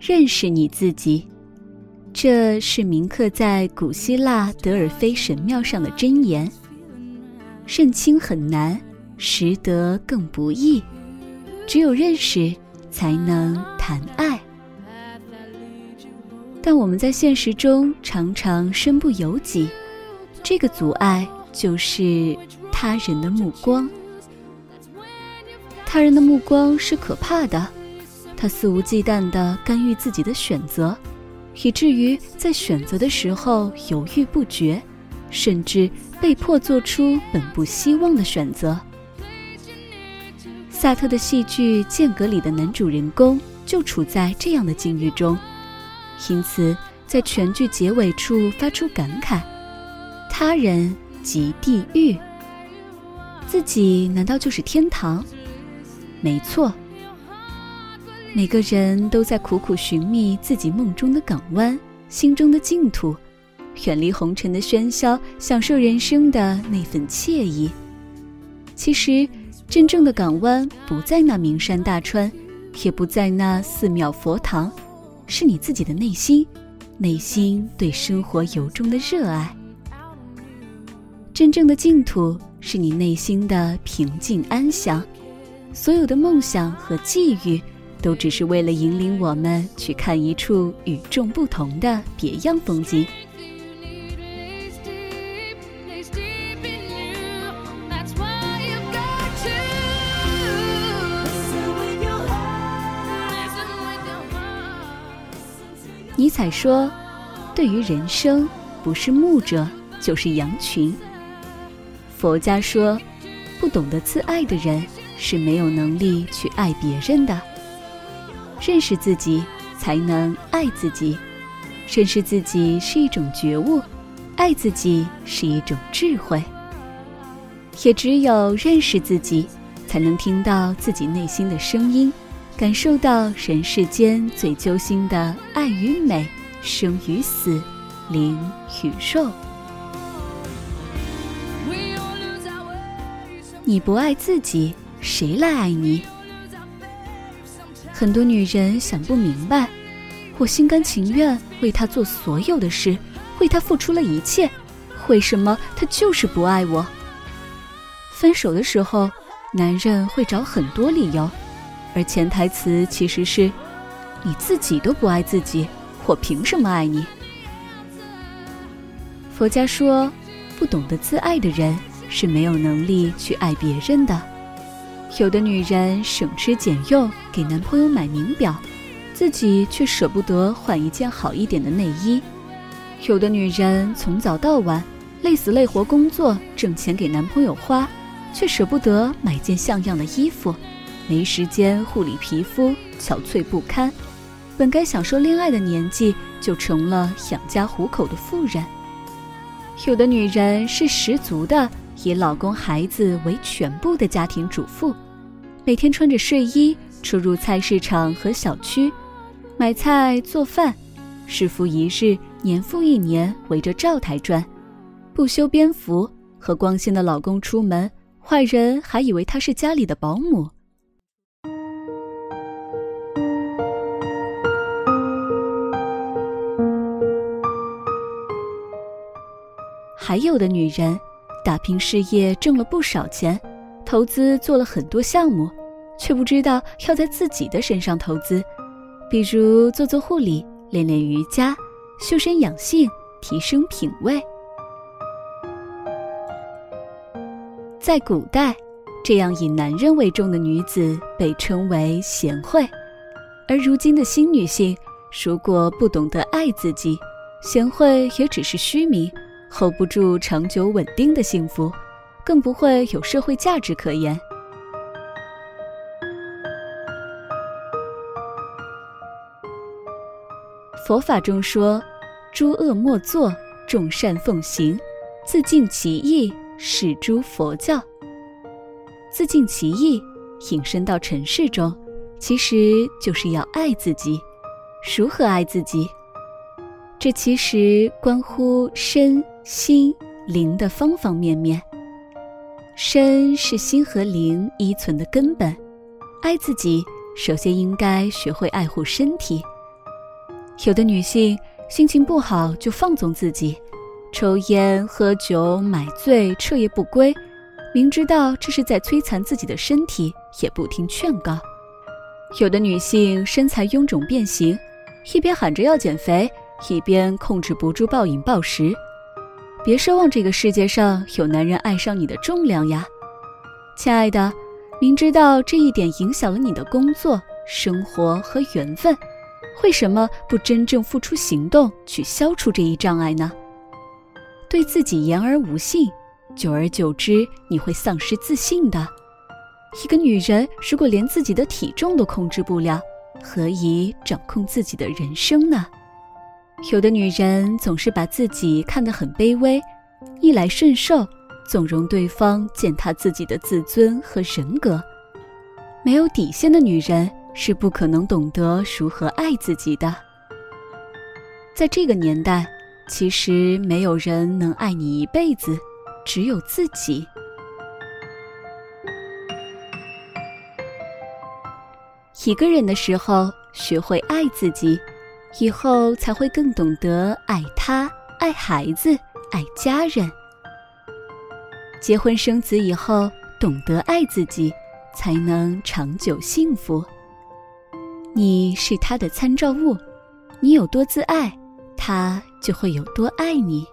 认识你自己，这是铭刻在古希腊德尔菲神庙上的箴言。认清很难，识得更不易，只有认识，才能谈爱。但我们在现实中常常身不由己，这个阻碍就是他人的目光。他人的目光是可怕的。他肆无忌惮地干预自己的选择，以至于在选择的时候犹豫不决，甚至被迫做出本不希望的选择。萨特的戏剧《间隔》里的男主人公就处在这样的境遇中，因此在全剧结尾处发出感慨：“他人即地狱，自己难道就是天堂？”没错。每个人都在苦苦寻觅自己梦中的港湾，心中的净土，远离红尘的喧嚣，享受人生的那份惬意。其实，真正的港湾不在那名山大川，也不在那寺庙佛堂，是你自己的内心，内心对生活由衷的热爱。真正的净土是你内心的平静安详，所有的梦想和际遇。都只是为了引领我们去看一处与众不同的别样风景。尼采说：“对于人生，不是牧者，就是羊群。”佛家说：“不懂得自爱的人，是没有能力去爱别人的。”认识自己，才能爱自己；认识自己是一种觉悟，爱自己是一种智慧。也只有认识自己，才能听到自己内心的声音，感受到人世间最揪心的爱与美、生与死、灵与肉。你不爱自己，谁来爱你？很多女人想不明白，我心甘情愿为他做所有的事，为他付出了一切，为什么他就是不爱我？分手的时候，男人会找很多理由，而潜台词其实是：你自己都不爱自己，我凭什么爱你？佛家说，不懂得自爱的人是没有能力去爱别人的。有的女人省吃俭用给男朋友买名表，自己却舍不得换一件好一点的内衣；有的女人从早到晚累死累活工作挣钱给男朋友花，却舍不得买件像样的衣服，没时间护理皮肤，憔悴不堪。本该享受恋爱的年纪，就成了养家糊口的妇人。有的女人是十足的以老公孩子为全部的家庭主妇。每天穿着睡衣出入菜市场和小区，买菜做饭，日复一日，年复一年，围着灶台转，不修边幅，和光鲜的老公出门，坏人还以为她是家里的保姆。还有的女人，打拼事业挣了不少钱，投资做了很多项目。却不知道要在自己的身上投资，比如做做护理、练练瑜伽、修身养性、提升品味。在古代，这样以男人为重的女子被称为贤惠，而如今的新女性，如果不懂得爱自己，贤惠也只是虚名，hold 不住长久稳定的幸福，更不会有社会价值可言。佛法中说：“诸恶莫作，众善奉行，自尽其意，是诸佛教。”自尽其意，引申到尘世中，其实就是要爱自己。如何爱自己？这其实关乎身心灵的方方面面。身是心和灵依存的根本，爱自己首先应该学会爱护身体。有的女性心情不好就放纵自己，抽烟、喝酒、买醉、彻夜不归，明知道这是在摧残自己的身体，也不听劝告。有的女性身材臃肿变形，一边喊着要减肥，一边控制不住暴饮暴食。别奢望这个世界上有男人爱上你的重量呀，亲爱的，明知道这一点影响了你的工作、生活和缘分。为什么不真正付出行动去消除这一障碍呢？对自己言而无信，久而久之你会丧失自信的。一个女人如果连自己的体重都控制不了，何以掌控自己的人生呢？有的女人总是把自己看得很卑微，逆来顺受，纵容对方践踏自己的自尊和人格。没有底线的女人。是不可能懂得如何爱自己的。在这个年代，其实没有人能爱你一辈子，只有自己。一个人的时候，学会爱自己，以后才会更懂得爱他、爱孩子、爱家人。结婚生子以后，懂得爱自己，才能长久幸福。你是他的参照物，你有多自爱，他就会有多爱你。